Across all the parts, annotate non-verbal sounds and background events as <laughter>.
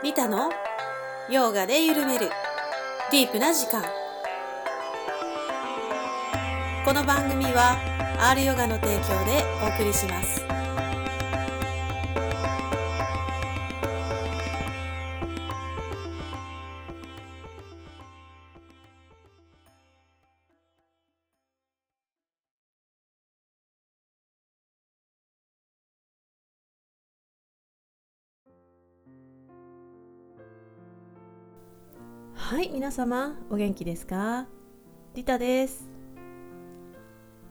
リタの？ヨガで緩める。ディープな時間。この番組は R ヨガの提供でお送りします。皆様お元気ですか？リタです。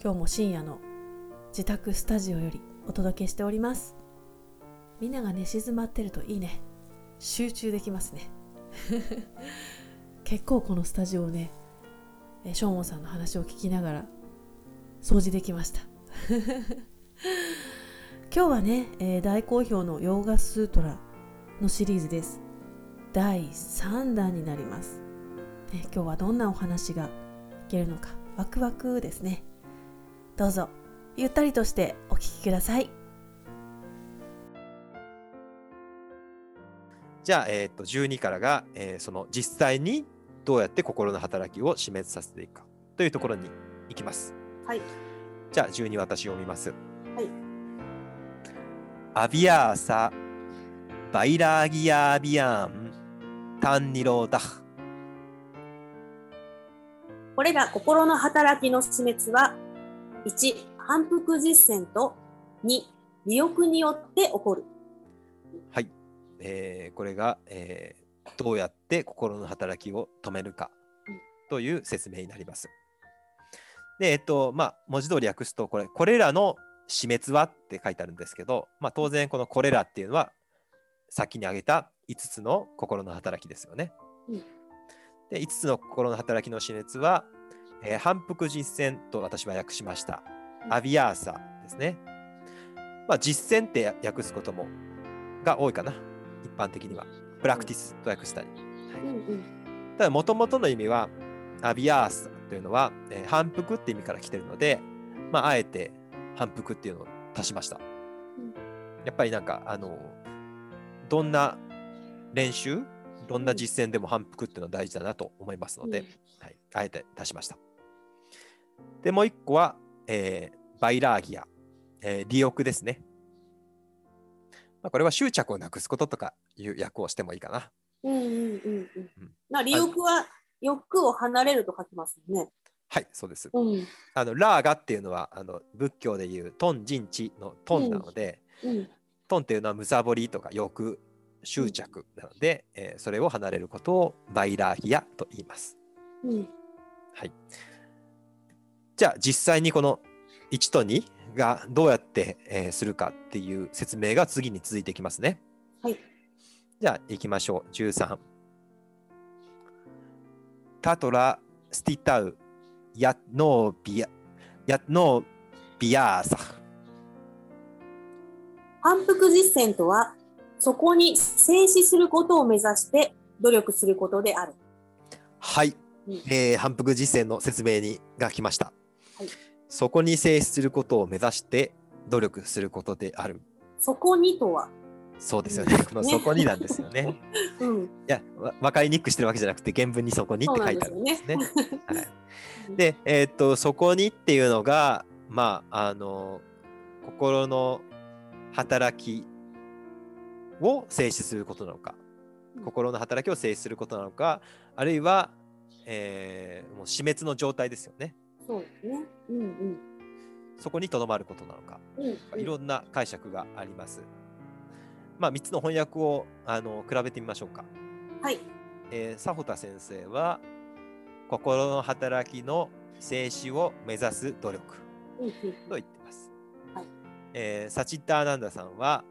今日も深夜の自宅スタジオよりお届けしております。みんなが寝静まってるといいね。集中できますね。<laughs> 結構このスタジオをねショーンさんの話を聞きながら掃除できました。<laughs> 今日はね、えー、大好評のヨーガスートラのシリーズです。第3弾になります、ね、今日はどんなお話が聞けるのかワクワクですねどうぞゆったりとしてお聞きくださいじゃあ、えー、と12からが、えー、その実際にどうやって心の働きを死滅させていくかというところに行きます。はい。じゃあ12私読みます。はい。アビアーサバイラーギアービアンタンニローダフこれら心の働きの死滅は1反復実践と2利欲によって起こるはい、えー、これが、えー、どうやって心の働きを止めるかという説明になります。で、えっと、まあ、文字通り訳すと、これ、これらの死滅はって書いてあるんですけど、まあ、当然、このこれらっていうのは、先に挙げた5つの心の働きですよね。うん、で5つの心の働きの死滅は、えー、反復実践と私は訳しました。アビアーサですね。まあ、実践って訳すこともが多いかな。一般的には。プラクティスと訳したり。はいただ、もともとの意味は、アビアーサというのは、えー、反復って意味から来てるので、まあ、あえて反復っていうのを足しました。やっぱりなんか、あの、どんな練習、どんな実践でも反復っていうのは大事だなと思いますので、うん、はい、あえて出しました。で、もう一個は、えー、バイラーギア、えー、利欲ですね。まあ、これは執着をなくすこととかいう訳をしてもいいかな。うんうんうんうん。な利欲は欲を離れると書きますよね。はい、そうです。うん、あのラーガっていうのはあの仏教でいうトン人知のトンなので、うんうん、トンっていうのはむさぼりとか欲執着なので、うん、えー、それを離れることをバイラーヒアと言います。うん、はい。じゃあ実際にこの1と2がどうやって、えー、するかっていう説明が次に続いていきますね。はい。じゃあ行きましょう。13。タトラスティタウヤノービアヤノービアーサ反復実践とはそこに静止することを目指して努力することである。はい、うん、えー、反復実践の説明にが来ました、はい。そこに静止することを目指して努力することである。そこにとは？そうですよね。このそこになんですよね。<laughs> うん、いや、分かりにくくしてるわけじゃなくて、原文にそこにって書いてあるんですね。で、ねはい、えー、っと、そこにっていうのが、まあ、あの、心の働きを静止することなのか、心の働きを静止することなのか、あるいは、えー、もう死滅の状態ですよね。そうですね。うんうん。そこにとどまることなのか、うんうん、いろんな解釈があります。まあ、3つの翻訳をあの比べてみましょうか。はい。えー、佐保田先生は、心の働きの静止を目指す努力と言ってます。はいえー、サチッターナンダさんは、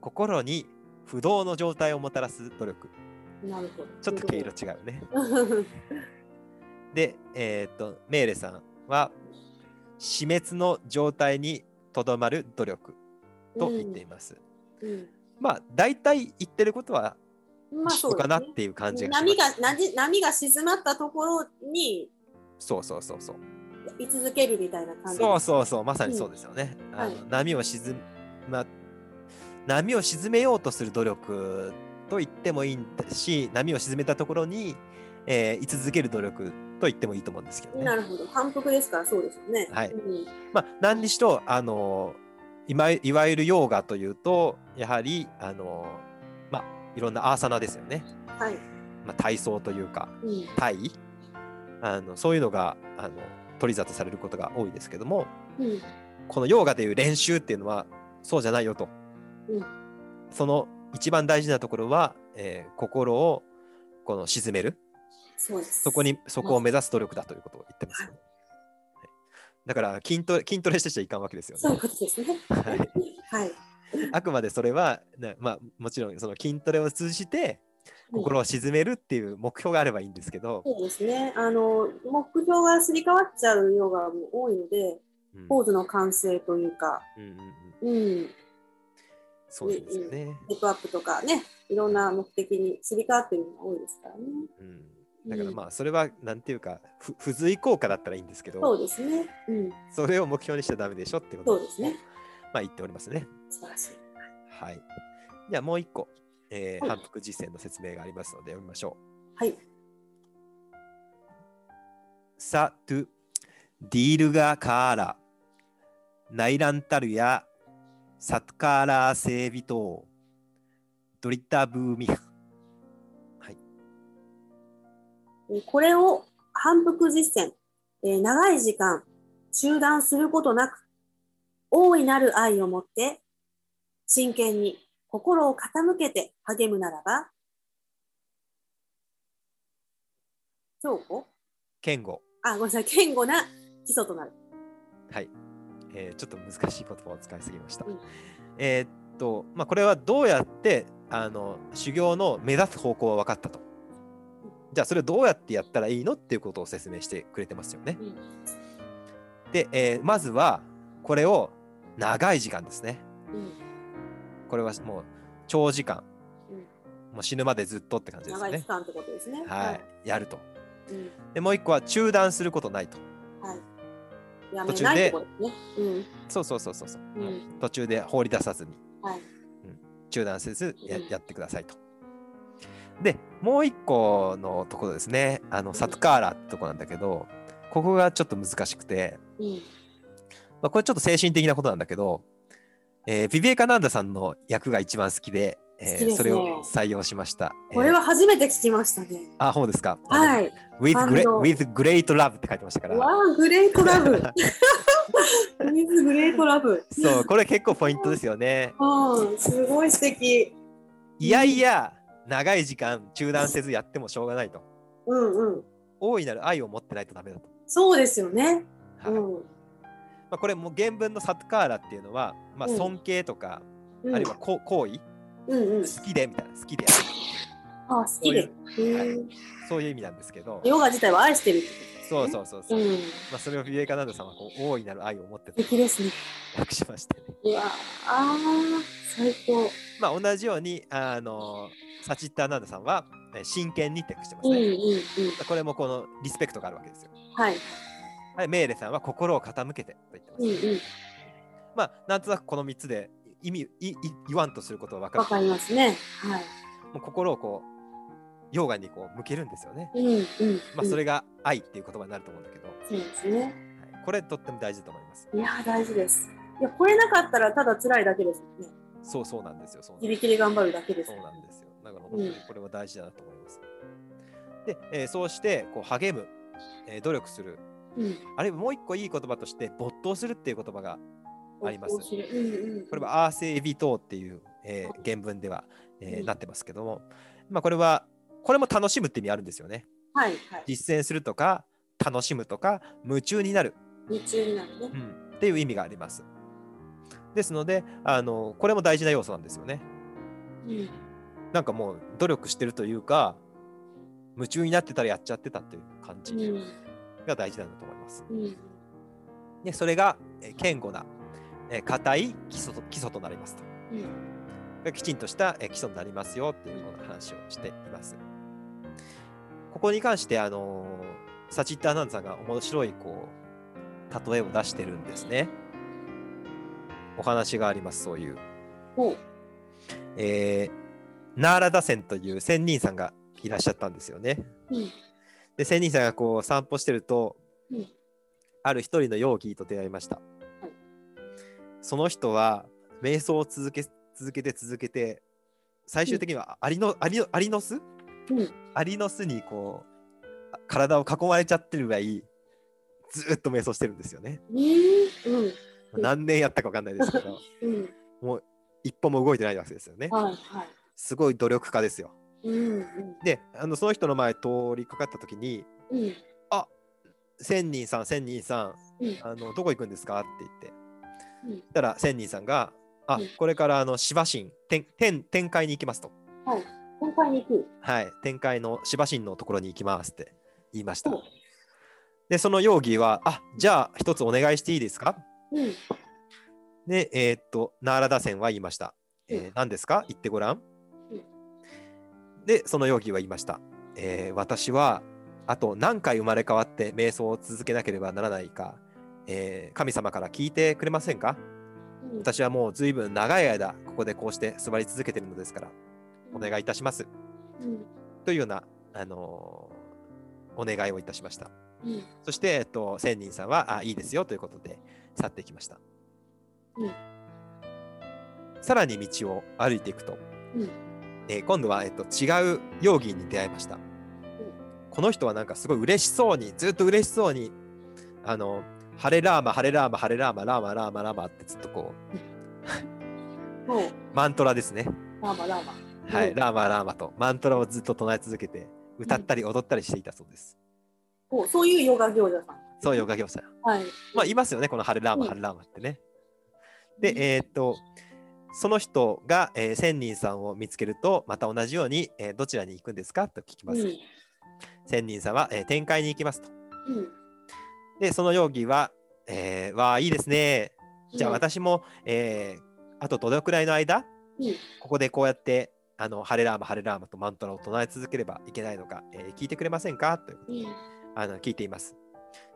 心に不動の状態をもたらす努力。なるほど。ちょっと毛色違うね。<laughs> で、えっ、と、メーレさんは、死滅の状態にとどまる努力と言っています。うん。うん、まあ、大体言ってることは一緒かなっていう感じがします、まあ、波が波が静まったところにそうそうそうそう。居続けるみたいな感じ。そうそうそう。まさにそうですよね、うん、あの、はい、波を沈ま波を沈めようとする努力と言ってもいいし波を沈めたところに、えー、居続ける努力と言ってもいいと思うんですけどね。なるほど。反復ですからそうですよね。はい。うんまあ、何にしろあのいまいわゆるヨーガというとやはりあの、まあ、いろんなアーサナですよね、はい。まあ、体操というかうん。体。あのそういうのがあの取り沙汰されることが多いですけどもうん。このヨーガでいう練習っていうのはそうじゃないよと、うん。その一番大事なところは、えー心をこの沈める。そうです。そこにそこを目指す努力だということを言ってますよね、はい。だから筋トレ筋トレしてちゃいかんわけですよね。そういうことですね。はい。はい。あくまでそれは、なまあ、もちろんその筋トレを通じて心を沈めるっていう目標があればいいんですけど、そうですね。あの目標がすり替わっちゃうヨガも多いので、うん。ポーズの完成というか、うんうんうん、うん、そうですよね。セットアップとかね、いろんな目的にすり替わってるのが多いですからね。うん、だからまあそれはなんていうかふ付随効果だったらいいんですけそうどですね。うん、それを目標にしちゃダメでしょってことをそうですね。まあ言っておりますね。素晴らしい。はい。じゃあもう一個、えーはい反復実践の説明がありますので読みましょはい。う。さとディールガカーラナイランタルやサトカーラーセービトドリッタブーミフえーこれを反復実践、えー長い時間中断することなく、大いなる愛を持って、真剣に心を傾けて励むならば、強固？健吾あ、ごめんなさい、堅固な基礎となる。はい、えーちょっと難しい言葉を使いすぎました。うんえーっと、まあ、これはどうやってあの修行の目指す方向は分かったと。じゃあそれをどうやってやったらいいのっていうことを説明してくれてますよね。うんで、えーまずはこれを長い時間ですね。うんこれはもう長時間、うんもう死ぬまでずっとって感じですよね。長い期間ってことですね。はい、やると。うんでもう一個は中断することないと。はい。やめないってことですね。うん。そうそうそうそうそう、うん途中で放り出さずにはい。中断せずやうんやってくださいと。でもう一個のところですねあのサトカーラってとこなんだけどここがちょっと難しくて、うん。まあ、これちょっと精神的なことなんだけど、えービビエカナンダさんの役が一番好きで、えーねそれを採用しました。これえーは初めて聞きましたね。あ、そうですか。はい。with, 感 great, 動 with great love って書いてましたから。わあ、グレートラブ。水グレートラブ。そう、これ結構ポイントですよね。うん、すごい素敵。いやいや、長い時間中断せずやってもしょうがないと。うんうん。大いなる愛を持ってないとダメだと。そうですよね。はいうん。まあ、これも原文のサトカーラっていうのは、まあ、うん尊敬とか、うんあるいは行為、うんうん。好きでみたいな、好きであ好きで。そういうへーそういう意味なんですけど、ヨガ自体は愛してるってそうそうそうそう。ことうん。まあ、それをビエカナンダさんはこう大いなる愛を持って素敵ですね。訳しましてね。うわあー、最高。まあ、同じように、あのサチッターナンダさんは、え真剣にって訳してますうんうんね。うん。これもこのリスペクトがあるわけですよ。はい。はい、メーレさんは心を傾けてと言ってます。うんうん。まあ、なんとなくこの3つで意味いい言わんとすることは分かる。わかりますね。はい。もう心をこう、ヨガにこう向けるんですよね。うんうん。まあ、それ。れが愛っていう言葉になると思うんだけど、そうですね。はい、これとっても大事だと思います。いやー、大事です。いや、これなかったらただ辛いだけですよね。そうそうなんですよ。そうなん自です力で頑張るだけですそう。なんですよ。だから本当にこれは大事だなと思います。で、えーそうしてこう励む、えー努力する、うん。あるいはもう一個いい言葉として没頭するっていう言葉があります面白いうんうん。これはアーセイビトーっていう、えー原文では、えーうんなってますけども、まあ、これはこれも楽しむって意味あるんですよね。はいはい。実践するとか楽しむとか夢中になる、夢中になるねう。ん、っていう意味があります。ですのであのこれも大事な要素なんですよね。うん。なんかもう努力してるというか夢中になってたらやっちゃってたっていう感じうん。が大事なんだと思います。うん。でそれが、えー堅固な、えー固い基礎と基礎となりますと。うん。がきちんとしたえー基礎になりますよっていうような話をしています。ここに関して、あのーサチッターナンドさんが面白いこう例えを出してるんですね。お話があります、そういう。えーナーラダ仙という仙人さんがいらっしゃったんですよね。うん。で仙人さんがこう散歩してると、うんある一人のヨーギーと出会いました。その人は瞑想を続け続けて続けて最終的にはアリの、アリのアリの巣？うん。アリの巣にこうあ体を囲まれちゃってるぐらいずーっと瞑想してるんですよね。えー、うん。うん何年やったか分かんないですけどうん。もう一歩も動いてないわけですよね。はいはい。すごい努力家ですよ。うんうん。であのその人の前通りかかった時にうん。「千人さん千人さんうん。あのどこ行くんですか?」って言ってうんそしたら千人さんが「あうんこれからあの芝神天天天界に行きます」とはい。今回に行く。「はい天界の芝神のところに行きます」って言いましたお。でその容疑は「あじゃあ一つお願いしていいですか?」うん。でえーっとナーラダセンは言いました。えーうん何ですか？言ってごらん。でその容疑は言いました。えー私はあと何回生まれ変わって瞑想を続けなければならないか、えー神様から聞いてくれませんか？うん。私はもう随分長い間ここでこうして座り続けているのですからお願いいたしますうん。というような、あのーお願いをいたしましたうん。そして、えっと、仙人さんはあいいですよということで去っていきました、うんさらに道を歩いていくと、うん。えー今度は、えっと、違う容疑に出会いました、この人はなんかすごい嬉しそうにずっと嬉しそうにあのハレラーマハレラーマハレラーマラーマラーマラーマってずっとこうそう。マントラですねラーマラーマ。はい、うんラーマラーマとマントラをずっと唱え続けて歌ったり踊ったりしていたそうです。おそういうヨガ行者さん。そういうおかげをさん。はい。まあ、いますよね、このハレラーマ、うんハレラーマってね。で、えーっと、その人が、えー千人さんを見つけると、また同じように、えーどちらに行くんですか？と聞きます。うん。千人さんは、えー天界に行きますと。うん。で、その容疑は、えー、わあ、いいですね。じゃあうん私も、えーあとどのくらいの間、うん。ここでこうやって、あのハレラーマ、ハレラーマとマントラを唱え続ければいけないのか、えー聞いてくれませんか？ということでうん。あの聞いています。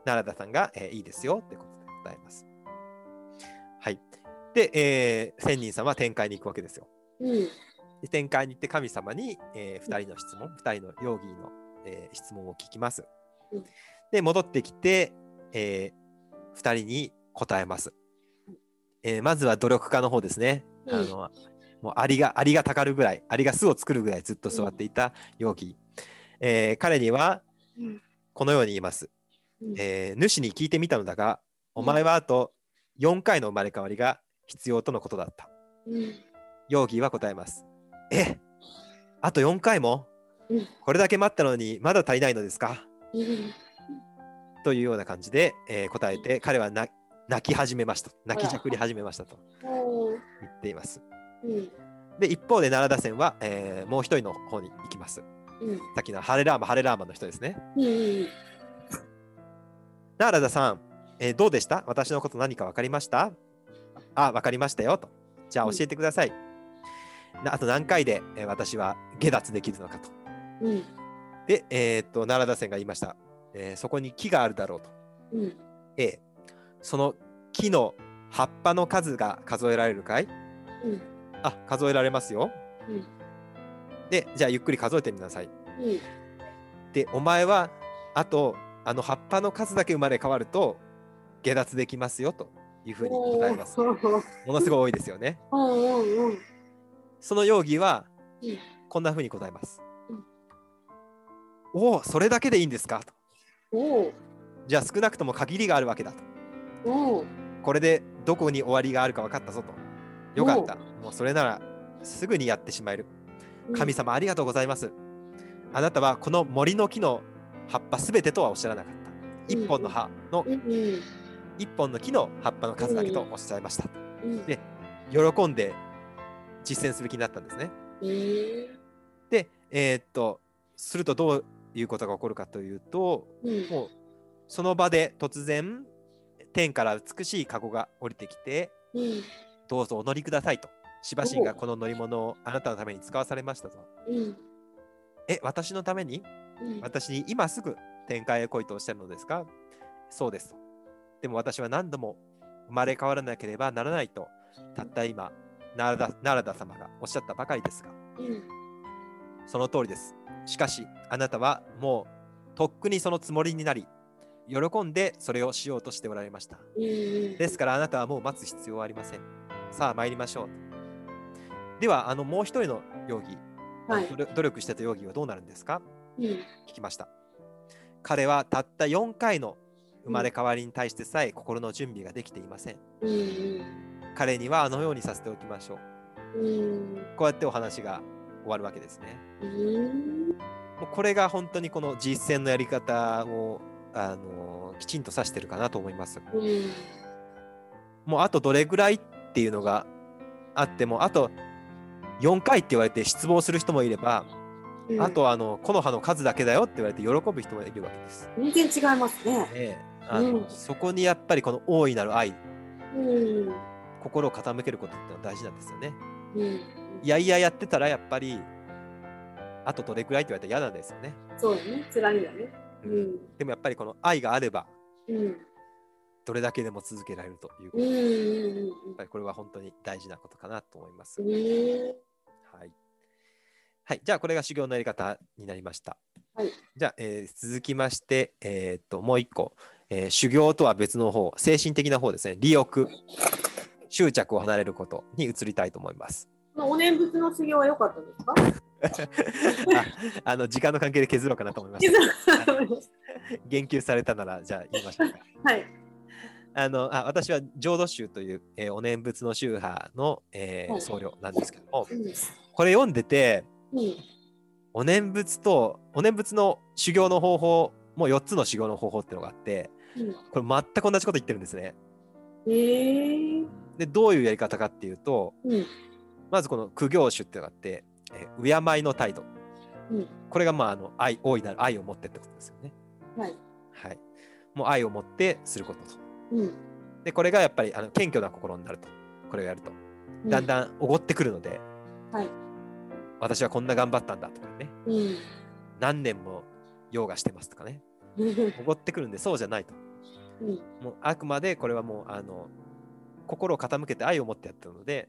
奈良田さんが、えーいいですよということで答えます。はい。で、えー、千人さんは天界に行くわけですよ。うん。で天界に行って神様に、え2人の質問、2人の容疑の、えー質問を聞きますうん。で、戻ってきて、え2人に答えます。えーまずは努力家の方ですね。うんあのもうアリが、アリがたかるぐらい、アリが巣を作るぐらいずっと座っていた容疑。えー彼にはうん。このように言います。うんえー主に聞いてみたのだが、おうん前はあと4回の生まれ変わりが必要とのことだった。うん。ヨーギーは答えます。えあと4回も？うんこれだけ待ったのにまだ足りないのですか？うん。というような感じで、えー答えて、彼はな泣き始めました。泣きじゃくり始めましたと言っています。うん。で、一方で奈良田線は、えーもう一人の方に行きます。うん。さっきのハレラーマ、ハレラーマの人ですね。うん。奈良田さん、えーどうでした？私のこと何か分かりました？あ、分かりましたよと。じゃあ教えてください。なあと何回で、えー私は下脱できるのかと。うん。で、えーっと、奈良田線が言いました、えーそこに木があるだろうと。うん。A、その木の葉っぱの数が数えられるかい？うん。あ、数えられますよ。うん。で、じゃあゆっくり数えてみなさい。うん。で、お前は、あと、あの葉っぱの数だけ生まれ変わると、下脱できますよというふうに答えます。ものすごい多いですよね。その容疑はうん、こんなふうに答えますうん。おお、それだけでいいんですか？と。じゃあ少なくとも限りがあるわけだと。これでどこに終わりがあるか分かったぞと。よかった。もうそれならすぐにやってしまえる。神様ありがとうございます。あなたはこの森の木の葉っぱすべてとはおっしゃらなかった。一本の葉の一本の木の葉っぱの数だけとおっしゃいました。うん。で喜んで実践する気になったんですね。えーで、えーっと、するとどういうことが起こるかというと、うん。もうその場で突然、天から美しい籠が降りてきて、うん。どうぞお乗りくださいと。しばしんがこの乗り物をあなたのために使わされましたと。うん。え、私のために？うん。私に今すぐ天界へ来いとおっしゃるのですか？そうです。と。でも私は何度も生まれ変わらなければならないと、たった今、ナラダナラダ様がおっしゃったばかりですが、うんその通りです。しかし、あなたはもうとっくにそのつもりになり、喜んでそれをしようとしておられました。ですからあなたはもう待つ必要はありません。さあ参りましょう。では、あのもう一人の容疑、はい努力してた容疑はどうなるんですか？うん聞きました。彼はたった4回の生まれ変わりに対してさえ心の準備ができていませんうん彼にはあのようにさせておきましょう。うんこうやってお話が終わるわけですね。うんもうこれが本当にこの実践のやり方をあのきちんと指してるかなと思います。うんもうあとどれぐらいっていうのがあっても、あと4回って言われて失望する人もいれば、うんあとはあの木の葉の数だけだよって言われて喜ぶ人もいるわけです。全然違いますね。ええあのうんそこにやっぱりこの大いなる愛、うん心を傾けることってのは大事なんですよね。うんいやいややってたらやっぱり、あとどれくらいって言われたら嫌なんですよね。そうだね。辛いんだね。うんでもやっぱりこの愛があれば、うんどれだけでも続けられるということうんで、うんやっぱりこれは本当に大事なことかなと思います。うんうんはい。はい。じゃあ、これが修行のやり方になりました。はいじゃあ、えー続きまして、えーっと、もう一個、えー修行とは別の方、精神的な方ですね。利欲、執着を離れることに移りたいと思います。お念仏の修行は良かったですか？<laughs> ああの、時間の関係で削ろうかなと思いまし実た。は言及されたなら、じゃあ言いましょうか。はい。あのあ私は浄土宗という、えーお念仏の宗派の、えーはい僧侶なんですけども、うんこれ読んでて、うんお念仏とお念仏の修行の方法も4つの修行の方法っていうのがあってうんこれ全く同じこと言ってるんですね。へえでどういうやり方かっていうとうんまずこの苦行種っていうのがあって、えー敬いの態度。うん。これがまああの愛大いなる愛を持ってってことですよね。はい。はい、もう愛を持ってすることと。うん。でこれがやっぱりあの謙虚な心になると。これをやると。だんだんおごってくるので、はい。私はこんな頑張ったんだとかね。うん。何年もヨガしてますとかね。う <laughs> んおごってくるんでそうじゃないと。うん。もうあくまでこれはもうあの心を傾けて愛を持ってやってるので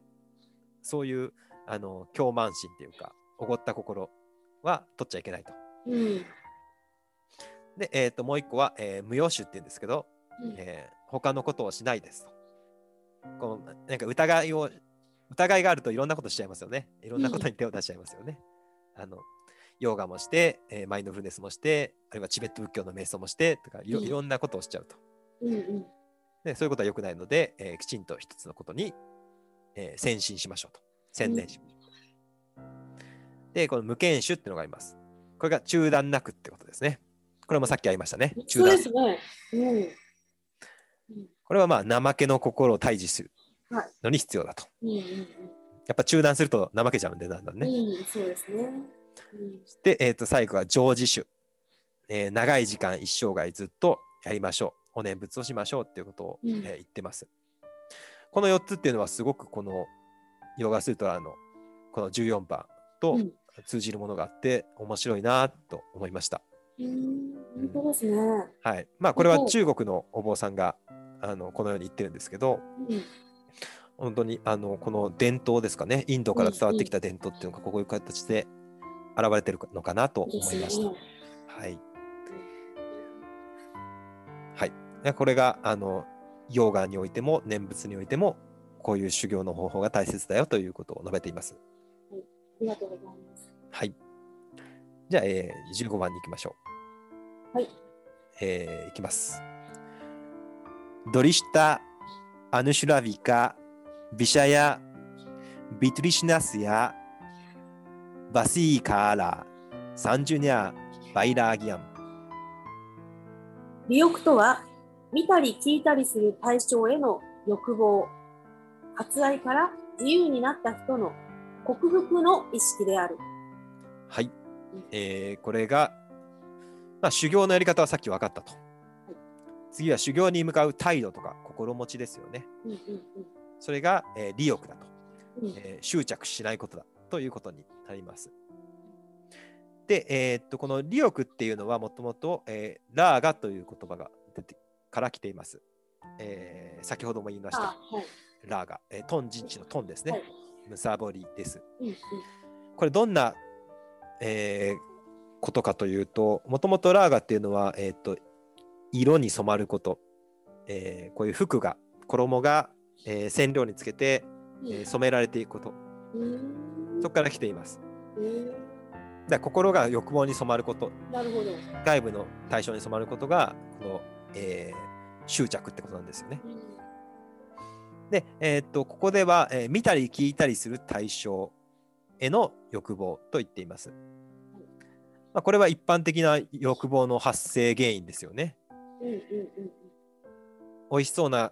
そういうあの狂慢心っていうかおごった心は取っちゃいけないと。うんで、えー、ともう一個は、えー無用種っていうんですけど、うんえー他のことをしないですと。このなんか疑いを疑いがあるといろんなことしちゃいますよね。いろんなことに手を出しちゃいますよね。あのヨガもして、えーマインドフルネスもして、あるいはチベット仏教の瞑想もしてとかいろうんいろんなことをしちゃうと。うんうんでそういうことは良くないので、えーきちんと一つのことに、えー先進しましょうと。専念しましょう。で、この無権種っていうのがあります。これが中断なくってことですね。これもさっきありましたね。中そう断ですね。うんこれはまあ怠けの心を退治するはいのに必要だと。うんうんやっぱ中断すると怠けちゃうんで、だんだんね。うんうんそうですね。うんで、えー、と最後は常時種、えー長い時間一生涯ずっとやりましょう。お念仏をしましょうっていうことを、うんえー言ってます。この4つっていうのはすごくこのヨガスートラのこの14番とうん通じるものがあって面白いなと思いました。うん本当ですね。はい。まあこれは中国のお坊さんがあのこのように言ってるんですけど、うん本当にあのこの伝統ですかね、インドから伝わってきた伝統っていうのがこういう形で現れてるのかなと思いました。はい。はい。でこれがあのヨガにおいても念仏においてもこういう修行の方法が大切だよということを述べています。ありがとうございます。はい。じゃあ、えー15番に行きましょう。はい。えーいきます。ドリシタ・アヌシュラビカ・ビシャヤ・ビトリシナスやバシーカーラ・サンジュニャ・バイラーギアン。利欲とは見たり聞いたりする対象への欲望割愛から自由になった人の克服の意識であるはい。えーこれが、まあ、修行のやり方はさっき分かったと。次は修行に向かう態度とか心持ちですよね。うんうんそれが、えー利欲だと。うんうんえー執着しないことだということになります。で、えーっとこの利欲っていうのはもともと、えーラーガという言葉が出てから来ています。えー先ほども言いました。あはい。ラーガ、えートン陣地のトンですね。はい。むさぼりです。うんうん。これどんなえーことかというともともとラーガっていうのは、えー、と色に染まること、えーこういう服が衣が、えー染料につけて、えー染められていくこと。うん。そこから来ています。うん。だ心が欲望に染まること。なるほど。外部の対象に染まることがこの、えー執着ってことなんですよね。で、えーっとここでは、えー見たり聞いたりする対象への欲望と言っています。まあ、これは一般的な欲望の発生原因ですよね。美味しそうな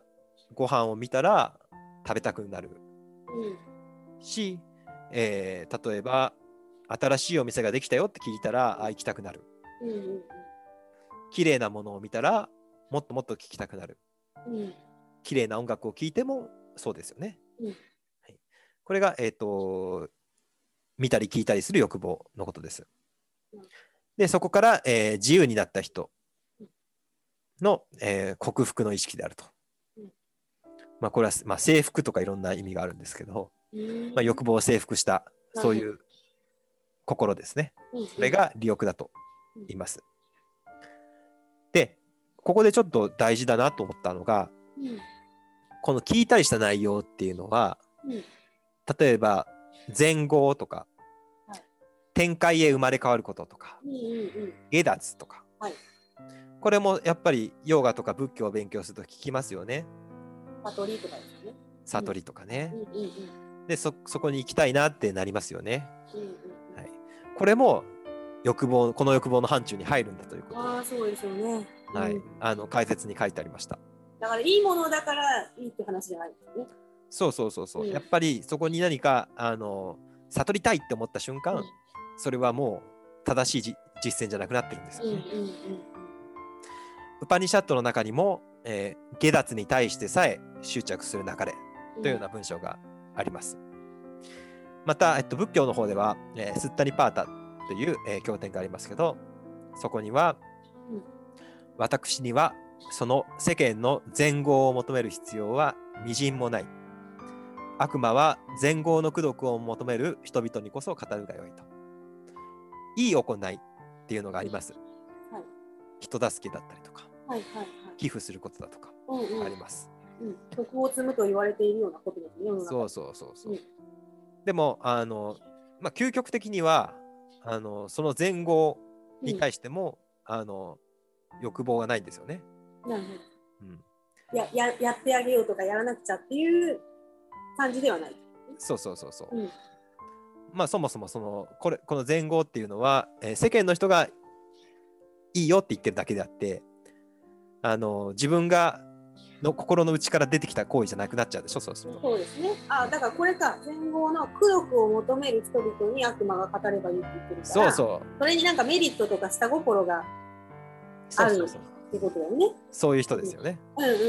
ご飯を見たら食べたくなるうんし、えー例えば新しいお店ができたよって聞いたらあ行きたくなる。うんうん綺麗なものを見たらもっともっと聞きたくなる。うんうん綺麗な音楽を聴いてもそうですよね。うんはい、これが、えー、と見たり聞いたりする欲望のことですうん。でそこから、えー自由になった人の、えー克服の意識であるとうん。まあ、これは、まあ、征服とかいろんな意味があるんですけど、うんまあ、欲望を征服したそういう心ですね。うんそれが利欲だと言います。でここでちょっと大事だなと思ったのがうん。この聞いたりした内容っていうのはうん。例えば前後とか、はい。展開へ生まれ変わることとかうんうんうん。下脱とか、はい。これもやっぱりヨガとか仏教を勉強すると聞きますよね。悟りとかですよね。悟りとかね。うん、うんうんでそそこに行きたいなってなりますよね、うんうんはい、これも欲望この欲望の範疇に入るんだということ。ああそうですよね。はい。うんあの解説に書いてありました。だからいいものだからいいって話じゃないですね。そうそうそうそう、うん。やっぱりそこに何かあの悟りたいって思った瞬間、うん。それはもう正しいじ実践じゃなくなってるんですよ。ね、うんうんうん。ウパニシャットの中にも、えー下脱に対してさえ執着する流れうん。というような文章があります。また、えっと、仏教の方では、えースッタニパータという、えー経典がありますけど、そこには、うん私にはその世間の善業を求める必要はみじんもない。悪魔は善業の功徳を求める人々にこそ語るがよいと。いい行いっていうのがあります。はい人助けだったりとか、はいはいはい。寄付することだとかうんうんあります。うん。徳を積むと言われているようなことですね。そうそうそうそう。うんでもあの、まあ、究極的にはあのその前後に対しても、あの欲望がないんですよね。なるほうん、どやややってあげようとかやらなくちゃっていう感じではない。そうそうそうそう。うんまあそもそもそのこれこの前後っていうのは、えー世間の人がいいよって言ってるだけであってあの自分がの心の内から出てきた行為じゃなくなっちゃうでしょそうすると。そうですね。あだからこれか前後の功徳を求める人々に悪魔が語ればいいって言ってるからそうそうそれになんかメリットとか下心がそうそうそうってことだよね。そういう人ですよね。うんうんうん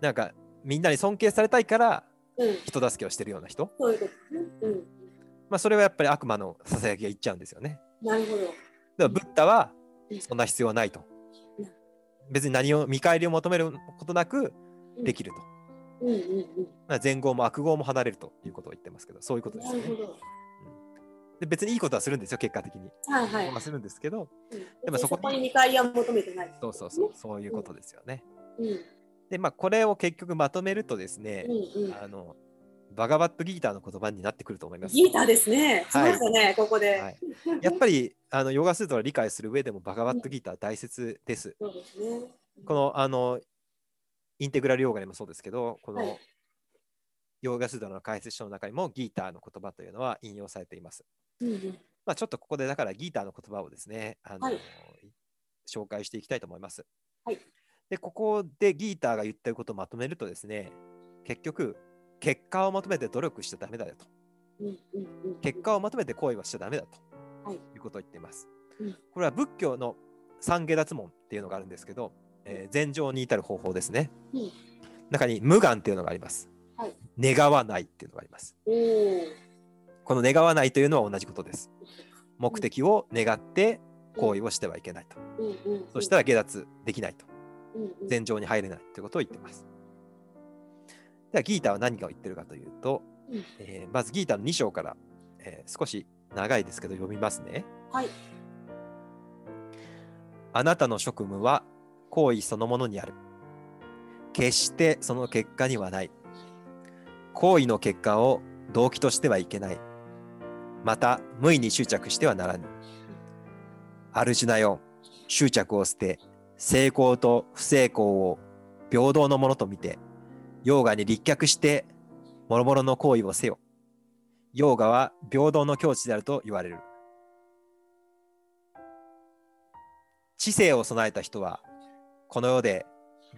なんかみんなに尊敬されたいから。人助けをしてるような人。そういうことですね。うん。まあ、それはやっぱり悪魔のささやきがいっちゃうんですよね。なるほど。だからブッダはうんそんな必要はないとうん。別に何を見返りを求めることなくできると。うんうんうん。まあ善業も悪業も離れるということを言ってますけど、そういうことですよね。なるほど。で別にいいことはするんですよ、結果的に。はいはい。まあするんですけど、うんでもそこに見返りは求めてない。そうそうそう、そういうことですよね。うんで、まあこれを結局まとめるとですね、うんうん。あの、バガバットギーターの言葉になってくると思います。ギーターですね。しはいましたね、ここで。はい、やっぱりあのヨガスートラを理解する上でもバガバットギーターは大切です。そうですね。このあのインテグラルヨガでもそうですけど、この、はいヨガスートラの解説書の中にもギーターの言葉というのは引用されています。まあ、ちょっとここでだからギーターの言葉をですね、あのはい紹介していきたいと思います。はいで、ここでギーターが言ってることをまとめるとですね、結局、結果を求めて努力しちゃダメだよと。うんうんうん。結果を求めて行為はしちゃダメだと、はいい、うことを言っています。うんこれは仏教の三下脱門っていうのがあるんですけど、えー禅情に至る方法ですね。うん中に無願っていうのがあります。はい願わないっていうのがあります。この願わないというのは同じことです。目的を願って行為をしてはいけないと。そしたら下脱できないと。禅情に入れないということを言っています。ではギーターは何を言ってるかというと、うんえーまずギーターの2章から、えー少し長いですけど読みますね。はい。あなたの職務は行為そのものにある。決してその結果にはない。行為の結果を動機としてはいけない。また、無意に執着してはならぬ。主なよ、執着を捨て、成功と不成功を平等のものと見て、ヨーガに立脚して、諸々の行為をせよ。ヨーガは平等の境地であると言われる。知性を備えた人は、この世で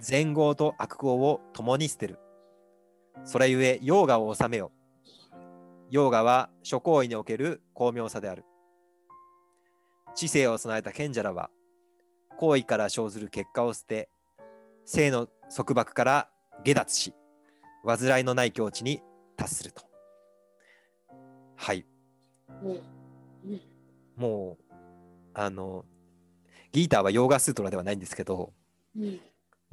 善業と悪業を共に捨てる。それゆえ、ヨーガを治めよ。ヨーガは諸行為における巧妙さである。知性を備えた賢者らは、行為から生ずる結果を捨て、性の束縛から下脱し、煩いのない境地に達すると。はい。もうあの、ギーターはヨーガスートラではないんですけど、うん。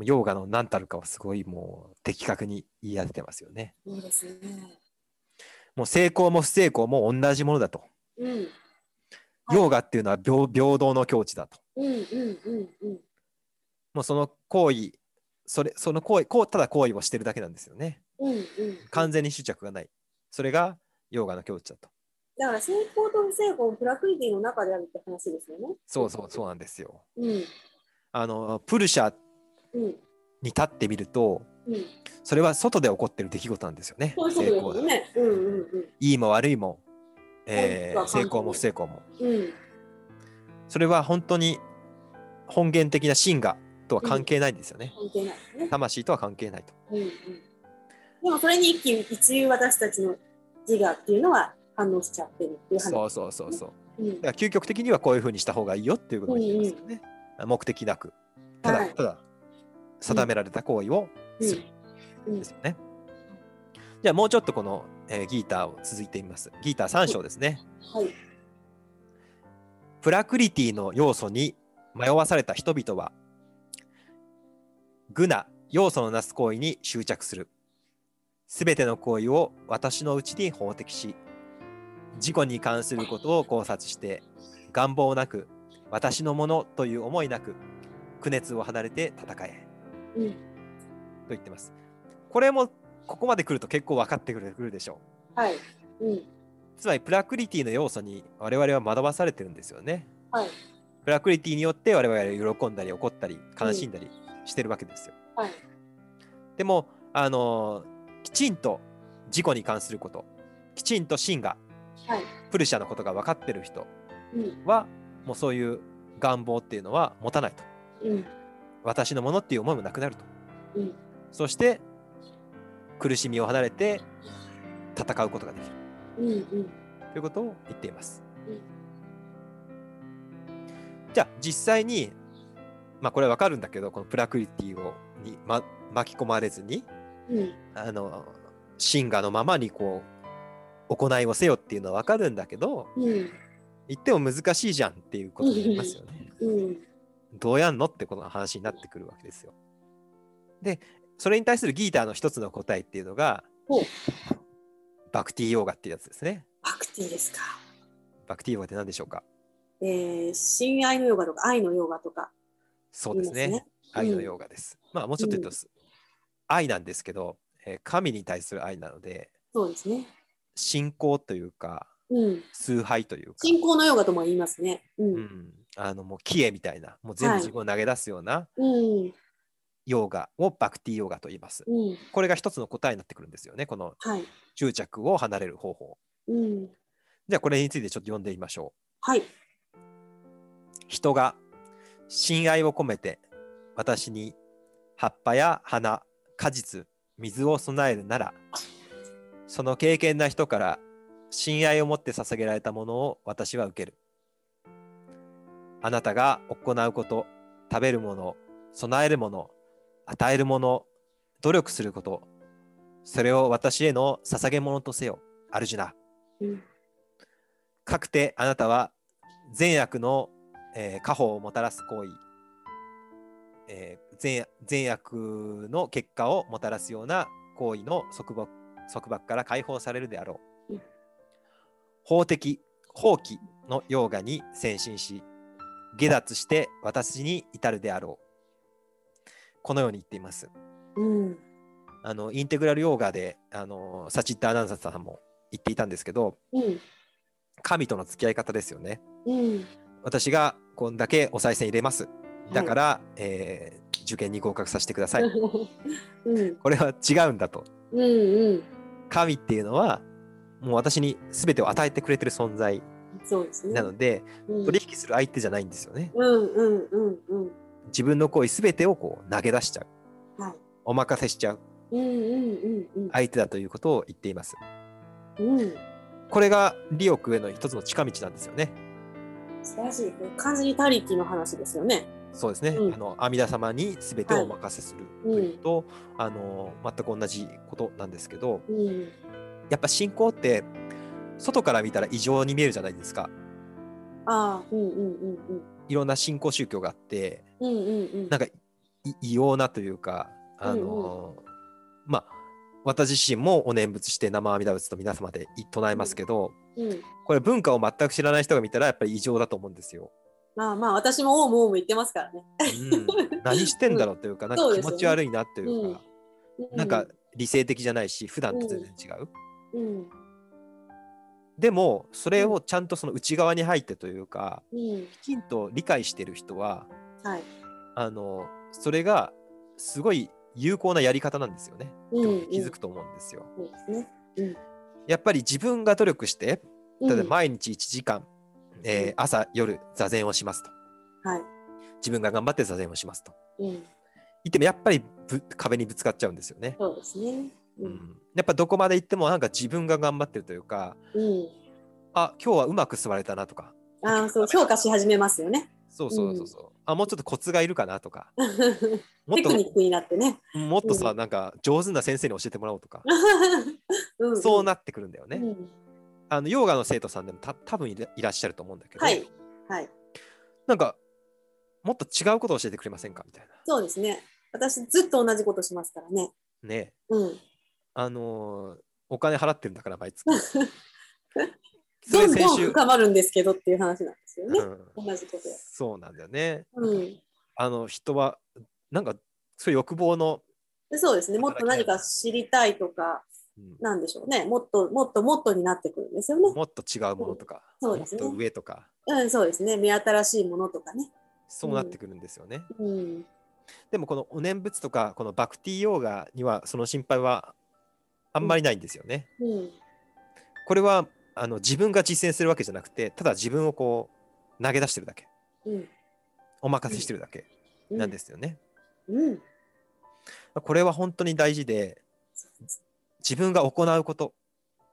ヨーガの何たるかはすごいもう的確に言い当ててますよね。そうですね。もう成功も不成功も同じものだと。うん。はいヨーガっていうのは平平等の境地だと。うんうんうんうん。もうその行為、それ、その行為、こう、ただ行為をしてるだけなんですよね。うんうん。完全に執着がない。それがヨーガの境地だと。だから成功と不成功もプラクリティの中であるって話ですよね。そうそう、そうなんですよ。うん。あの、プルシャうん。に立ってみると、うん。それは外で起こってる出来事なんですよね。そういうことですよね。うんうんいいも悪いも、えー成功も不成功も。うん。うん。それは本当に本源的な真我とは関係ないんですよね。関係ないですね。魂とは関係ないと。うんうん。でもそれに一喜一憂私たちの自我っていうのは反応しちゃってるっていう話。そうそうそうそう。うんだから究極的にはこういうふうにした方がいいよっていうことを言ってますよね。目的なく。ただ、はいただ定められた行為をするうんんですよね。じゃあもうちょっとこの、えーギーターを続いてみます。ギーター3章ですね。はい。プラクリティの要素に迷わされた人々は、グナ、要素のなす行為に執着する。すべての行為を私のうちに法的し、自己に関することを考察して、願望なく、私のものという思いなく、苦熱を離れて戦え。うん。と言ってます。これも、ここまで来ると結構分かってくるでしょう。はい。うん。つまり、プラクリティの要素に我々は惑わされてるんですよね。はい。プラクリティによって我々は喜んだり怒ったり悲しんだりしてるわけですよ。はい。でも、あのーきちんと自己に関すること、きちんと真がはい。プルシャのことが分かってる人うん。は、もうそういう願望っていうのは持たないと。うん。私のものっていう思いもなくなると。うん。そして、苦しみを離れて戦うことができるうん。うん。ということを言っています。うんじゃあ実際に、まあこれわかるんだけど、このプラクリティをに、ま、巻き込まれずに、うん。あの、真我のままにこう、行いをせよっていうのはわかるんだけど、うん。言っても難しいじゃんっていうことになりますよね。うん。どうやんのってことの話になってくるわけですよ。で、それに対するギーターの一つの答えっていうのがバクティヨーガっていうやつですね。バクティですか。バクティヨーガって何でしょうか？えー、親愛のヨガとか愛のヨガとかそうですね。愛のヨーガです。まあもうちょっと言うと、うん愛なんですけど、えー神に対する愛なので、そうですね。信仰というか、うん。崇拝というか、信仰のヨガとも言いますね。う。うんん、あのもうキエみたいな、もう全部はい自分を投げ出すようなうん。ヨーガをバクティヨーガと言います。うん。これが一つの答えになってくるんですよね、このはい。執着を離れる方法。うん。じゃあこれについてちょっと読んでみましょはい。う。人が親愛を込めて私に葉っぱや花、果実、水を備えるなら、その敬虔な人から親愛を持って捧げられたものを私は受ける。あなたが行うこと、食べるもの、備えるもの、与えるもの、努力すること、それを私への捧げ物とせよ、アルジュナ。うん。かくてあなたは善悪の、えー果報をもたらす行為、えー善善悪の結果をもたらすような行為の束縛束縛から解放されるであろう。うん法的、放棄のヨーガに先進し下脱して私に至るであろうこのように言っていますうん。あのインテグラルヨーガであのサチッタアナウンサーさんも言っていたんですけどうん。神との付き合い方ですよねうん。私がこんだけお賽銭入れますだから、えー受験に合格させてください <laughs> うん。これは違うんだとうん。うん。神っていうのはもう私に全てを与えてくれてる存在。なので、うん取引する相手じゃないんですよねうんうんうんうん。自分の行為全てをこう投げ出しちゃうはい。お任せしちゃううんうんうんうん。相手だということを言っていますうん。これが利欲への一つの近道なんですよね素晴らしい。完全にタリティの話ですよね。そうですね、うんあの阿弥陀様に全てをお任せするというと、あの全く同じことなんですけどうん。やっぱ信仰って外から見たら異常に見えるじゃないですかああ、うんうんうんいろんな信仰宗教があってうん。うんうんうん。なんかい異様なというかあの、まあ私自身もお念仏して生阿弥陀仏と皆様で唱えますけど、うん。これ文化を全く知らない人が見たらやっぱり異常だと思うんですよ。まあまあ、私もオウムオウム言ってますからね。うん、何してんだろうというか、<laughs> なんか気持ち悪いなというか、うなんか、理性的じゃないし普段と全然違う。うん。でもそれをちゃんとその内側に入ってというかうん。きちんと理解してる人ははい。あのそれがすごい有効なやり方なんですよね。うん。気づくと思うんですよ。やっぱり自分が努力してうん。例えば毎日1時間、えー朝夜座禅をしますとはい。自分が頑張って座禅をしますとうん。言ってもやっぱりぶ壁にぶつかっちゃうんですよね。そうですね。う。うんん、やっぱどこまで行ってもなんか自分が頑張ってるというかうん。あ今日はうまく座れたなとかああ、そう、評価し始めますよね。そうそうそうそう、あもうちょっとコツがいるかなとか <laughs> もっテクニックになってね。ともっとさ、うんなんか上手な先生に教えてもらおうとか、<laughs> うんそうなってくるんだよね。うんあのヨーガの生徒さんでもた多分いらいらっしゃると思うんだけど、はい。はい。なんかもっと違うことを教えてくれませんか？みたいそうですね。私ずっと同じことしますからね。な。ねうん。あのーお金払ってるんだから毎月。<laughs> そどんどん深まるんですけどっていう話なんですよね。うん、同じことや。そうなんだよね。うん。あの人はなんかそういう欲望の、でそうですね。もっと何か知りたいとか、うんなんでしょうね。もっともっともっとになってくるんですよね。もっと違うものとか、そうですねもっと上とかうん、そうですね。目新しいものとかね。そうなってくるんですよね。うん。でもこのお念仏とかこのバクティヨーガにはその心配はあんまりないんですよね。うん。これはあの自分が実践するわけじゃなくてただ自分をこう投げ出してるだけうん。お任せしてるだけうん。なんですよね。うん。これは本当に大事で自分が行うこと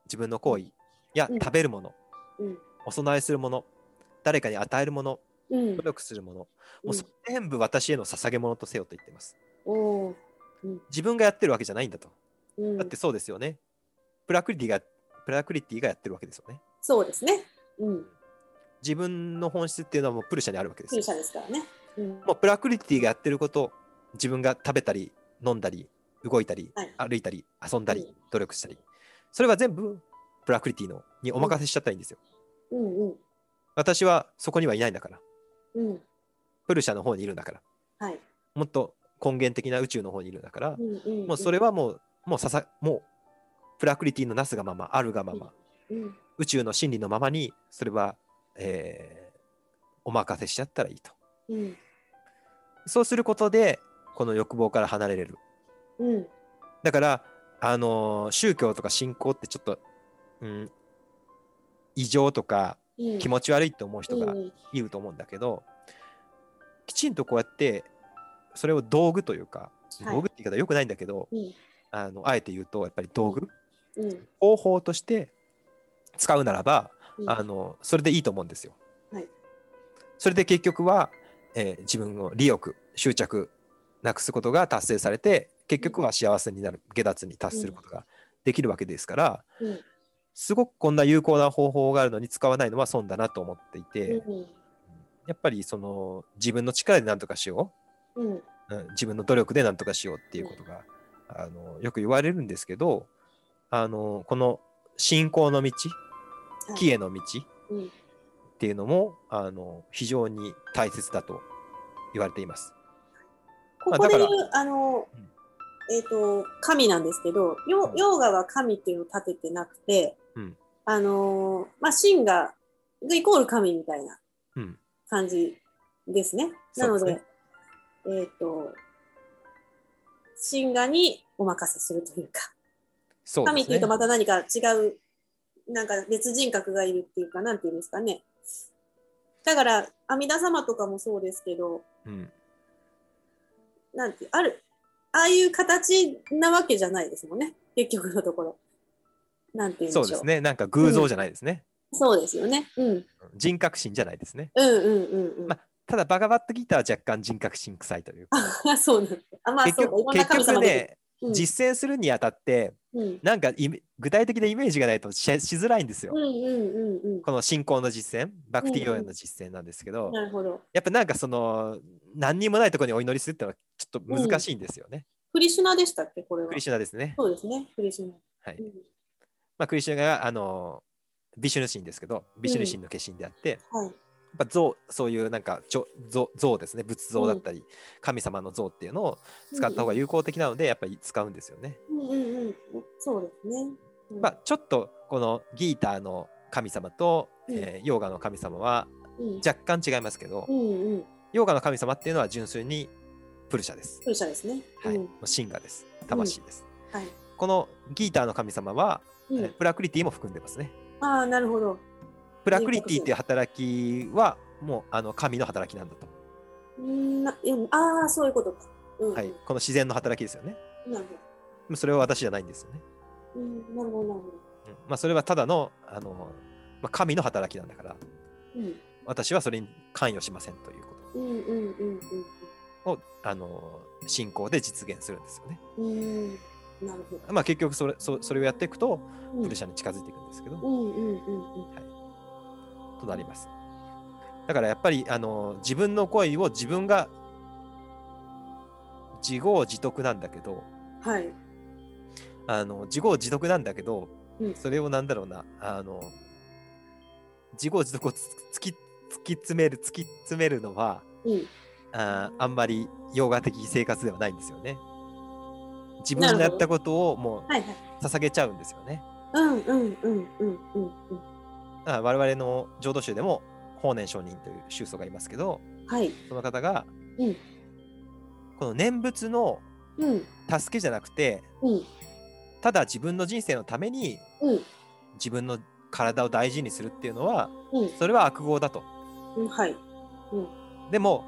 自分の行為やうん食べるもの、うん。お供えするもの誰かに与えるものうん努。力するもの、もう全部私への捧げ物とせよと言っています。自分がやってるわけじゃないんだと。うんだってそうですよね。プラクリティがプラクリティがやってるわけですよね。そうですね。うん。自分の本質っていうのはもうプルシャにあるわけですよ。風車ですからね。うん。もうプラクリティがやってること自分が食べたり飲んだり動いたり、はい歩いたり遊んだり、うん努力したりそれは全部プラクリティのにお任せしちゃったらいいんですよ。うんうん。私はそこにはいないんだからうん。プルシャの方にいるんだからはい。もっと根源的な宇宙の方にいるんだから、うんうん。もうそれはもうもうささもうプラクリティのなすがままあるがまま、うん。宇宙の真理のままにそれは、えーお任せしちゃったらいいと。うん。そうすることでこの欲望から離れれる。うん。だから、あのー宗教とか信仰ってちょっと、うん、異常とかうん。気持ち悪いって思う人がうんいると思うんだけど、きちんとこうやってそれを道具というか、はい道具って言い方よくないんだけどうん。あのあえて言うとやっぱり道具うん。方法として使うならば、うんあのそれでいいと思うんですよ。はいそれで結局は、えー自分の利欲執着なくすことが達成されて結局は幸せになる下脱に達することができるわけですから、うん。すごくこんな有効な方法があるのに使わないのは損だなと思っていて、うん。やっぱりその自分の力で何とかしようん。う、うん、自分の努力で何とかしようっていうことが、あのよく言われるんですけどあのこの信仰の道はい。木への道、うん。っていうのもあの非常に大切だと言われています。ここで言うまああのうん、えっ、と、神なんですけど、ヨうん。ヨーガは神っていうのを立ててなくて、うん。あのー、まあ、神が、イコール神みたいなうん、感じですね。なので、ですえっ、と、神がにお任せするというか、そうね神っていうと。また何か違う、なんか別人格がいるっていうか、なんていうんですかね。だから、阿弥陀様とかもそうですけど、うん、なんて、ある、ああいう形なわけじゃないですもんね。結局のところ。なんていうんでしょう。そうですね。なんか偶像じゃないですね。そうですよね。うん。人格心じゃないですね。うんうんうんうん。まただ、バガバットギターは若干人格心臭いというか。あ、<laughs> そうなんだ。あ、まあ結局結局ね、うん実践するにあたって、うんなんか具体的なイメージがないとししづらいんですよ。うんうんうんうん。この信仰の実践、バクティヨーヤの実践なんですけど、なるほど。やっぱなんかその、何にもないところにお祈りするってのはちょっと難しいんですよね。クリシュナでしたっけ？これは。クリシュナですね。そうですね。クリシュナ。はい。うんまあ、クリシュナが、あの、ビシュヌ神ですけど、ビシュヌ神の化身であって、はい。やっぱ像、そういうなんかちょ像像ですね、仏像だったり、神様の像っていうのを使った方が有効的なので、やっぱり使うんですよね。うんうんうん。そうですね。うんまあ、ちょっとこのギーターの神様と、うんえーヨーガの神様はうん若干違いますけど、うんうん。ヨーガの神様っていうのは純粋にプルシャです。プルシャですね。はい。うんもうシンガです。魂です。はい。このギーターの神様は、うんえープラクリティも含んでますね。ああ、なるほど。プラクリティっていう働きはもうあの神の働きなんだと。うんなうんああ、そういうことか。うんうんはい。この自然の働きですよね。なるほでもそれは私じゃないんですよね。ど。うん、なるほど、なるほど。うんまあ、それはただのあの、まあ、神の働きなんだから、うん。私はそれに関与しませんというこうんうんうんとをあの信仰で実現するんですよね。うん。うん。なるほど。まあ、結局それそそれをやっていくと、うんプルシャに近づいていくんですけど、うんうんうんうん。となります。だからやっぱりあの自分の恋を自分が自業自得なんだけど、はい。あの自業自得なんだけど、うんそれをなんだろうな、あの自業自得をつ突き突き詰める、突き詰めるのは、うん。あーあんまりヨガ的生活ではないんですよね。自分のやったことをも。う捧げちゃうんですよね。うんうんうんうんうんうん。あ我々の浄土宗でも法然上人という宗祖がいますけど、はい。その方が、うんこの念仏のうん助けじゃなくて、うんただ自分の人生のためにうん自分の体を大事にするっていうのは、うんそれは悪業だと。うん。はい。でも、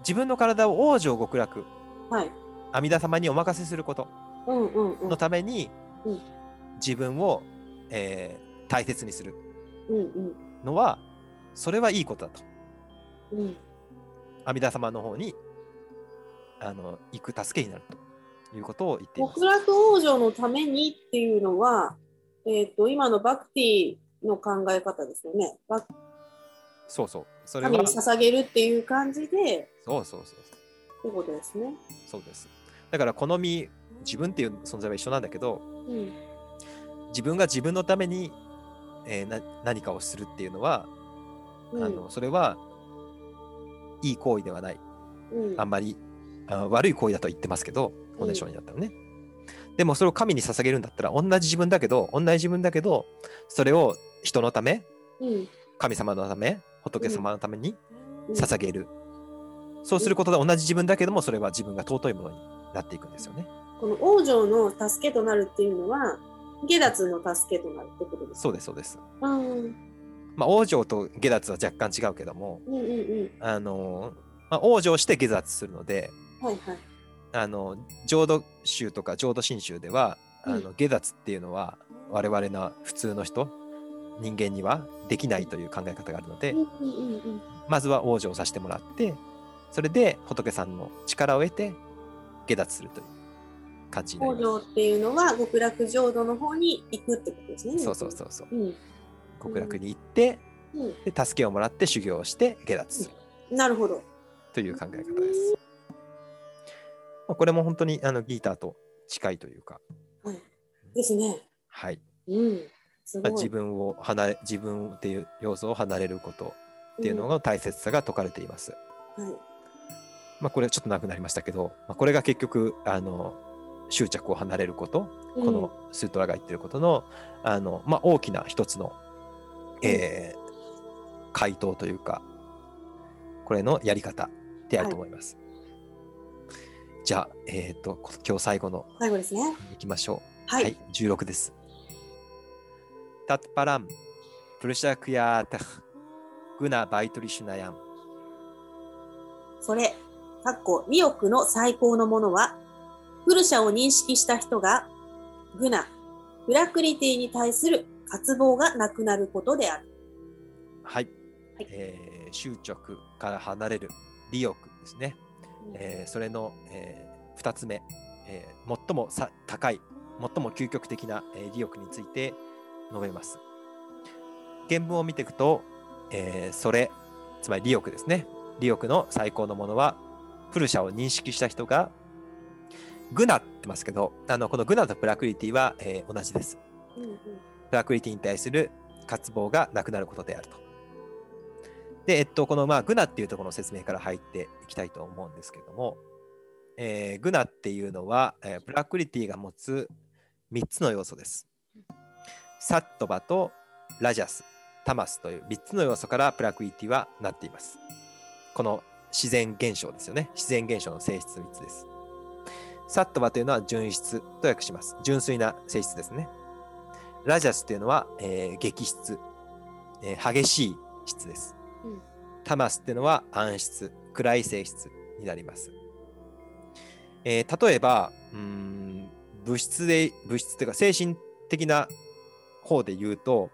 自分の体を往生極楽、はい。阿弥陀様にお任せすることうんうんうんの。ために、うん自分を、えー大切にするのは、それはいいことだと。うん。阿弥陀様の方にあの行く助けになるということを言っています極。楽往生のためにっていうのは、えっ、と、今のバクティの考え方ですよね。バそうそう。それ神は、に捧げるっていう感じで、そうそうそうってことですね。そうです。だから、好み、自分っていう存在は一緒なんだけど、うん。自分が自分のために、えーな何かをするっていうのは、うん、あのそれはいい行為ではない。うん、あんまりあ悪い行為だと言ってますけど、おねしょになったらね。でもそれを神に捧げるんだったら、同じ自分だけど、同じ自分だけど、それを人のため、うん、神様のため、仏様のためにうん捧げる。そうすることで同じ自分だけども、それは自分が尊いものになっていくんですよね。この往生の助けとなるっていうのは、下脱の助けとなるってことです。そうです、そうです。うん、まあ、往生と下脱は若干違うけども、うん、うん、うん。あのーまあ、往生して下脱するので、はいはい。あの浄土宗とか浄土真宗では、あうの下脱っていうのは我々の普通の人人間にはできないという考え方があるので、うん、うん、うん、うん。まずは往生させてもらってそれで仏さんの力を得て下脱するという感じになりま往生っていうのは極楽浄土の方に行くってことですね。す。そうそうそうそう。うん。極楽に行って、うで助けをもらって修行をして下脱するん。なるほど。という考え方です。まあこれも本当にあのギーターと近いというか、はい。ですね。はい。うん。まあ。自分を離れ自分っていう要素を離れることっていうのの大切さが説かれています。うんはい。まあ、これちょっとなくなりましたけど、まあ、これが結局あの執着を離れることこのスートラが言ってることの,、あのまあ、大きな一つの、えー回答というかこれのやり方であると思います。じゃあ、えっ、とこ今日最後のうん最後ですね。いきましょう。はい。16です。タッパラン、プルシャクヤータフ、グナバイトリシュナヤン。それ、かっこ利欲の最高のものは、プルシャを認識した人が、グナ、プラクリティに対する渇望がなくなることである。はい。はいえー執着から離れる利欲ですね。えーそれの、え2つ目、えー最もさ高い、最も究極的な、えー利欲について述べます。原文を見ていくと、えーそれ、つまり利欲ですね。利欲の最高のものは、プルシャを認識した人が、グナってますけど、あのこのグナとプラクリティは、えー同じです。プラクリティに対する渇望がなくなることであると。で、えっと、この、まあ、グナっていうところの説明から入っていきたいと思うんですけれども、えーグナっていうのは、えープラクリティが持つ3つの要素です。サットバとラジャス、タマスという3つの要素からプラクリティはなっています。この自然現象ですよね。自然現象の性質3つです。サットバというのは純質と訳します。純粋な性質ですね。ラジャスっていうのは、えー激質、えー激しい質です。うんタマスっていうのは暗質、暗い性質になります。えー例えば、うーん、物質で、物質っていうか精神的な方で言うと、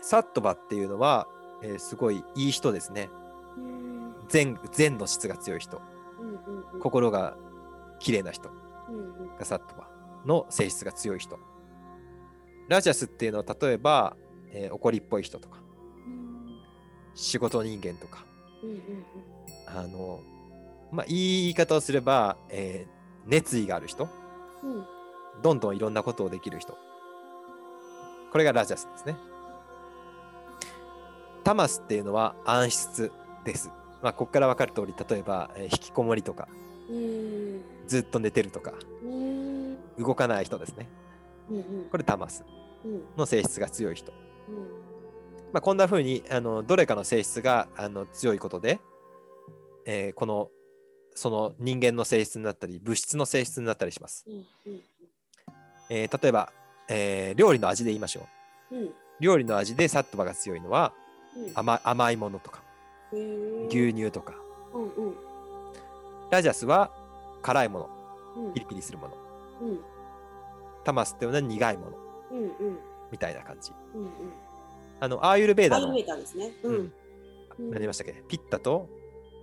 サットバっていうのは、えーすごいいい人ですね。うん善、善の質が強い人、心が綺麗な人。うんうん。がサットバの性質が強い人。ラジャスっていうのは例えば、えー怒りっぽい人とか、仕事人間とか、うんうんあの、まあ、いい言い方をすれば、えー熱意がある人、うん。うんどんどんいろんなことをできる人。これがラジャスですね。タマスっていうのは暗室です。まあ、ここから分かる通り、例えば、えー引きこもりとか、うんずっと寝てるとか、うん動かない人ですね。うんうんこれタマスうんの性質が強い人。うんまあ、こんな風にあのどれかの性質があの強いことで、えーこのその人間の性質になったり物質の性質になったりします。うんうんえー例えば、えー料理の味で言いましょう。うん料理の味でサットバが強いのはうん甘甘いものとか牛乳とか。うんうんラジャスは辛いもの、うんピリピリするもの。うんタマスっていうのは苦いものうんうんみたいな感じ。うんうんあの、アーユルベーダのアイルベーターですね。ううんん。うん何言いましたっけ？ピッタと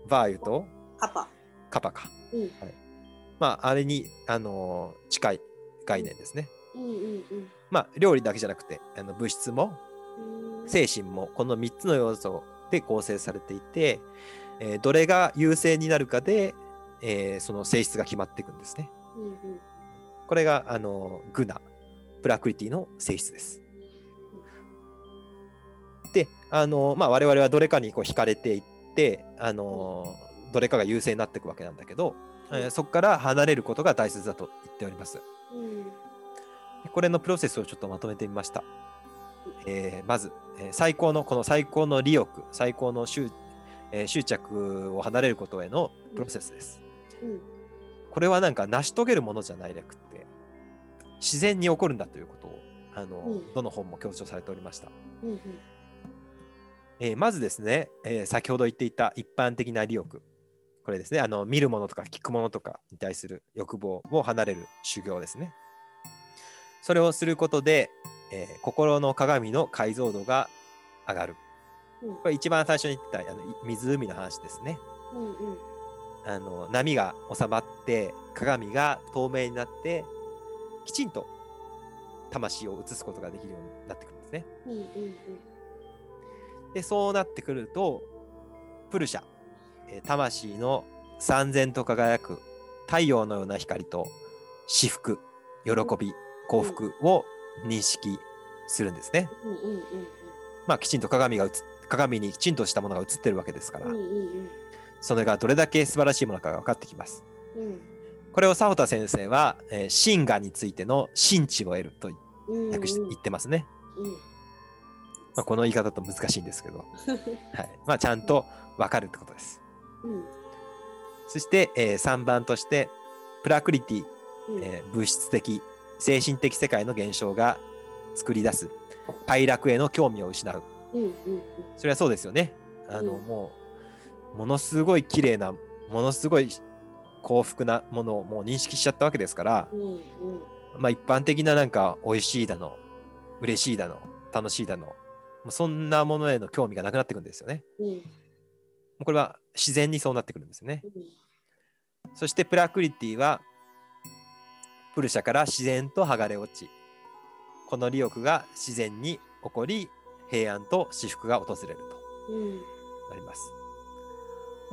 バーユとカパ。カパか。うんはい、まあ、あれに、あのー近い概念ですね。うんうんうんまあ、料理だけじゃなくて、あの物質もうん。精神もこの3つの要素で構成されていて、えーどれが優勢になるかで、えーその性質が決まっていくんですね。うんうんこれが、あのーグナ、プラクリティの性質です。で、あのーまあ、我々はどれかにこう惹かれていって、あのーどれかが優勢になっていくわけなんだけど、えーそこから離れることが大切だと言っております。うんこれのプロセスをちょっとまとめてみました。えーまず、えー最高の、この最高の利欲、最高の執,、えー執着を離れることへのプロセスです。うんこれはなんか成し遂げるものじゃないなくって、自然に起こるんだということを、あの、うんどの本も強調されておりました。うんうんえーまずですね、えー先ほど言っていた一般的な利欲。これですね、あの、見るものとか聞くものとかに対する欲望を離れる修行ですね。それをすることで、えー心の鏡の解像度が上がる。うんこれ一番最初に言ったあのい湖の話ですね。うんうんあの波が収まって鏡が透明になってきちんと魂を映すことができるようになってくるんですね。うんうんうんでそうなってくるとプルシャ、えー魂の三千と輝く太陽のような光と至福喜び幸福を認識するんですね。うんうんうんまあ、きちんと鏡が映っ鏡にきちんとしたものが映ってるわけですから、うんうんそれがどれだけ素晴らしいものかが分かってきます。うんこれを佐保田先生は、えー、真我についての真知を得るとうん訳し言ってますね。うんまあ、この言い方だと難しいんですけど、<laughs> はいまあ、ちゃんと分かるってことです。うんそして、え3番として、プラクリティ、うんえー物質的、精神的世界の現象が作り出す快楽への興味を失う。うんうんそれはそうですよね。あの、うんもう、ものすごい綺麗な、ものすごい幸福なものをもう認識しちゃったわけですから、うんうんまあ一般的ななんか美味しいだの、嬉しいだの、楽しいだの、そんなものへの興味がなくなってくるんですよね。うんこれは自然にそうなってくるんですよね。うんそしてプラクリティは、プルシャから自然と剥がれ落ち、この利欲が自然に起こり、平安と至福が訪れるとうんなります。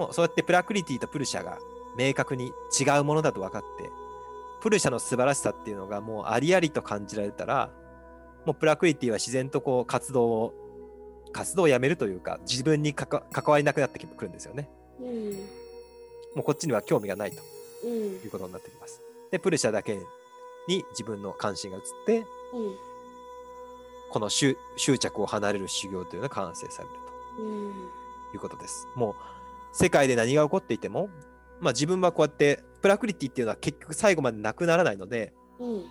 もうそうやってプラクリティとプルシャが明確に違うものだと分かって、プルシャの素晴らしさっていうのがもうありありと感じられたら、もうプラクリティは自然とこう活動を、活動をやめるというか、自分に関わりなくなってくるんですよね。うんもうこっちには興味がないとうんいうことになってきます。で、プルシャだけに自分の関心が移って、うんこの執執着を離れる修行というのが完成されるうんということです。もう世界で何が起こっていても、まあ自分はこうやってプラクリティっていうのは結局最後までなくならないので、うん。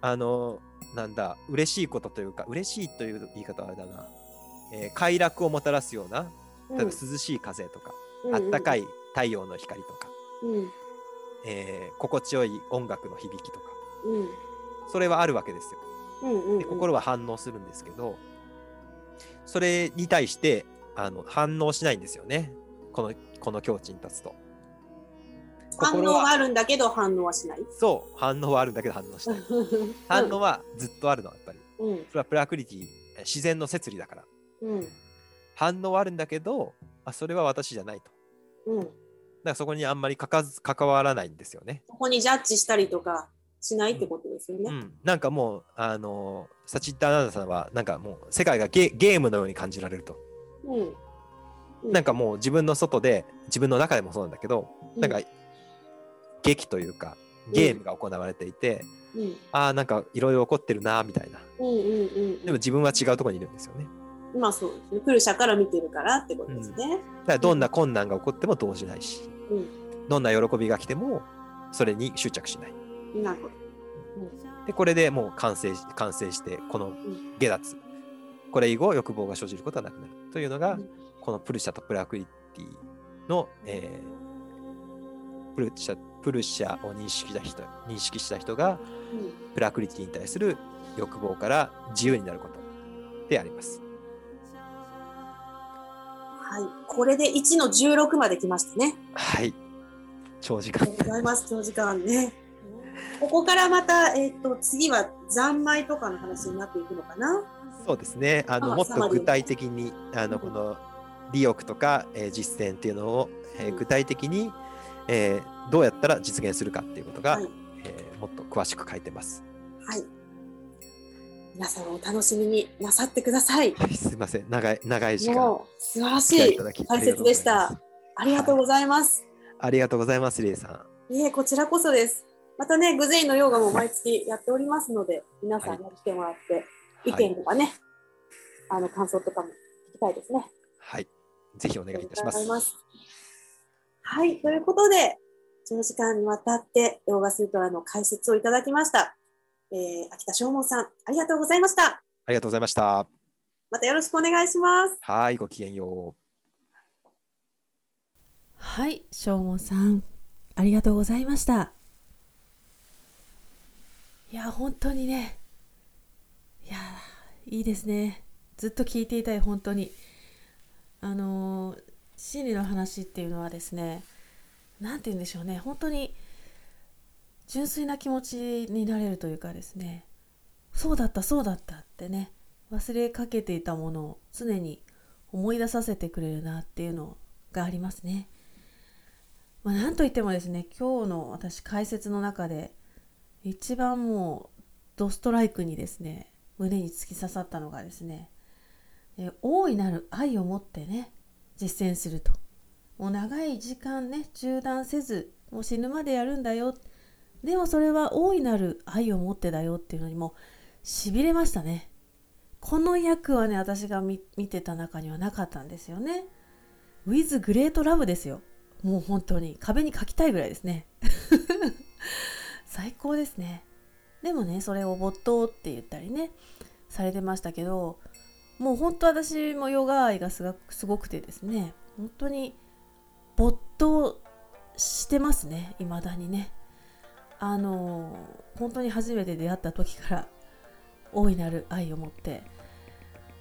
あの、なんだ、嬉しいことというか、嬉しいという言い方はあれだな、えー快楽をもたらすような、例えば涼しい風とか、あったかい太陽の光とか、うん。えー心地よい音楽の響きとか、うん。それはあるわけですよ。うんうん。で心は反応するんですけど、それに対してあの反応しないんですよね。このこの境地に立つと。反応心ははあるんだけど反応はしない。そう、反応はあるんだけど反応しない。反応はずっとあるの、やっぱり。うんそれはプラクリティ、え自然の摂理だから。うん反応はあるんだけど、あそれは私じゃないと。うん。だからそこにあんまりかかず関わらないんですよね。そこにジャッジしたりとかしないってことですよね。うん。なんかもう、あのー、サチッタアナウンサーは、なんかもう世界がゲゲームのように感じられると。うん。うんなんかもう自分の外で、自分の中でもそうなんだけど、なんか、劇というか、ゲームが行われていて、うんああ、なんかいろいろ起こってるな、みたいな。うんうんうんでも自分は違うところにいるんですよね。まあそうですね。プルシャから見てるからってことですね。だからどんな困難が起こっても動じないし、うん。どんな喜びが来ても、それに執着しない。なるほど。で、これでもう完成し完成して、この下脱。これ以後欲望が生じることはなくなる。というのが、うんこのプルシャとプラクリティの、えープルシャプルシャを認識した人認識した人がうんプラクリティに対する欲望から自由になることであります。はい。これで1の16まで来ましたね。はい。長時間ございます。長時間ね。ここからまた、えっ、と、次は三昧とかの話になっていくのかな？そうですね。あのあもっと具体的にあのうんこの利欲とか、えー実践っていうのを、えーうん具体的に、えーどうやったら実現するかっていうことが、はい。えーもっと詳しく書いてます。はい。皆さんお楽しみになさってください。はい、すいません。長い長い時間素晴らしい解説でしあた。ありがとうございます。ありがとうございます、リエさん。いえ、こちらこそです。またね、グゼインのヨガも毎月やっておりますので、皆さんに来てもらって、意はい見とかね、あの感想とかも聞きたいですね。はい。ぜひお願いいたしますい。ます。はい、ということで、長時間にわたってヨガスートラの解説をいただきました。えー、秋田正門さん、ありがとうございました。ありがとうございました。またよろしくお願いします。はい、ごきげんよう。はい、正門さん、ありがとうございました。いや、本当にね、いや、いいですね。ずっと聞いていたい、本当に。あの、心理の話っていうのはですね、なんて言うんでしょうね、本当に純粋な気持ちになれるというかですね、そうだった、そうだったってね、忘れかけていたものを常に思い出させてくれるなっていうのがありますね。まあ、なんといってもですね今日の私解説の中で一番もうドストライクにですね胸に突き刺さったのがですね、え大いなる愛を持ってね実践すると。もう長い時間ね中断せずもう死ぬまでやるんだよ。でもそれは大いなる愛を持ってだよ。っていうのにもしびれましたね。この役はね私が見てた中にはなかったんですよね。With Great Love ですよ。もう本当に。壁に書きたいぐらいですね。<laughs> 最高ですね。でもねそれを没頭って言ったりねされてましたけどもう本当私もヨガ愛がすごくてですね。本当に没頭してますね。未だにね。あの本当に初めて出会った時から大いなる愛を持って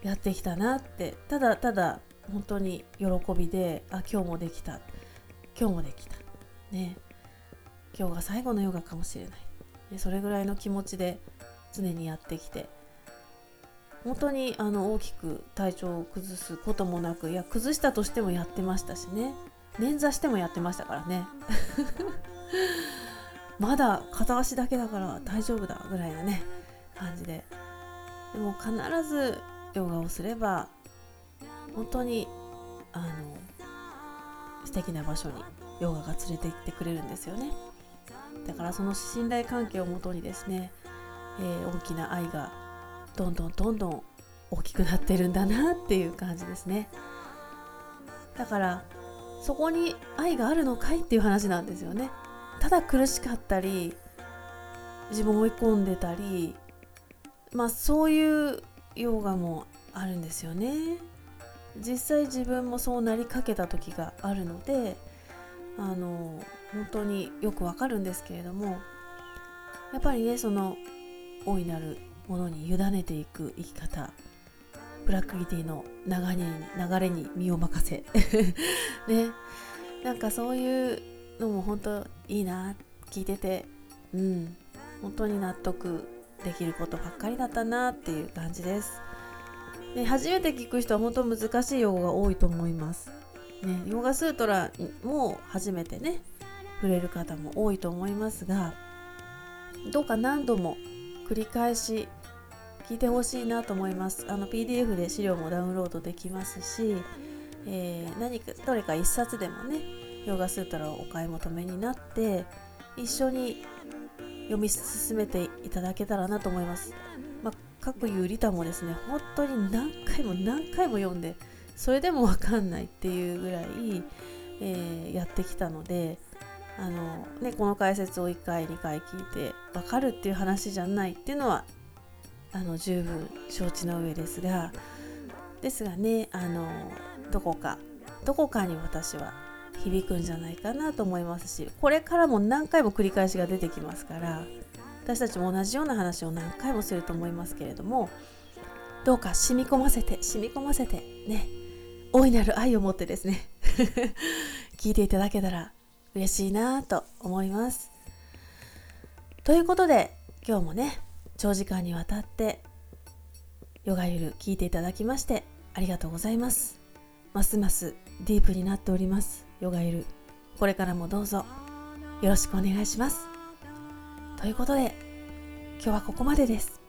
やってきたなって。ただただ本当に喜びであ今日もできた。今日もできた。ね。今日が最後のヨガかもしれない。でそれぐらいの気持ちで常にやってきて本当にあの大きく体調を崩すこともなくいや崩したとしてもやってましたしね。捻挫してもやってましたからね。<laughs> まだ片足だけだから大丈夫だぐらいなね感じで。でも必ずヨガをすれば本当にあの素敵な場所にヨガが連れて行ってくれるんですよね。だからその信頼関係をもとにですね、えー、大きな愛がどんどんどんどん大きくなってるんだなっていう感じですね。だからそこに愛があるのかいっていう話なんですよね。ただ苦しかったり自分を追い込んでたりまあそういうヨガもあるんですよね。実際自分もそうなりかけた時があるのであの本当によくわかるんですけれどもやっぱりねその大いなるものに委ねていく生き方。ブラックギティの流れに流れに身を任せ。<laughs> ね。なんかそういうのも本当いいな聞いてて。うん。本当に納得できることばっかりだったなっていう感じです。ね、初めて聞く人は本当難しい用語が多いと思います。ね、ヨガスートラも初めてね触れる方も多いと思いますがどうか何度も繰り返し聞いてほしいなと思います。あの PDF で資料もダウンロードできますし、えー、何かどれか1冊でもねヨガスートラをお買い求めになって一緒に読み進めていただけたらなと思います、まあ、各有リタもですね本当に何回も何回も読んでそれでも分かんないっていうぐらい、えー、やってきたのであの、ね、この解説を1回2回聞いて分かるっていう話じゃないっていうのはあの十分承知の上ですがですがねあのどこかどこかに私は響くんじゃないかなと思いますしこれからも何回も繰り返しが出てきますから私たちも同じような話を何回もすると思いますけれどもどうか染み込ませて染み込ませてね大いなる愛を持ってですね <laughs> 聞いていただけたら嬉しいなと思います。ということで今日もね長時間にわたってヨガゆる聞いていただきましてありがとうございます。ますますディープになっております。ヨガゆる。これからもどうぞよろしくお願いします。ということで今日はここまでです。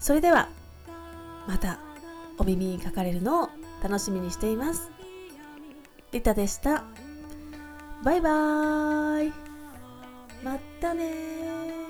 それではまたお耳にかかれるのを楽しみにしています。リタでした。バイバーイ。またね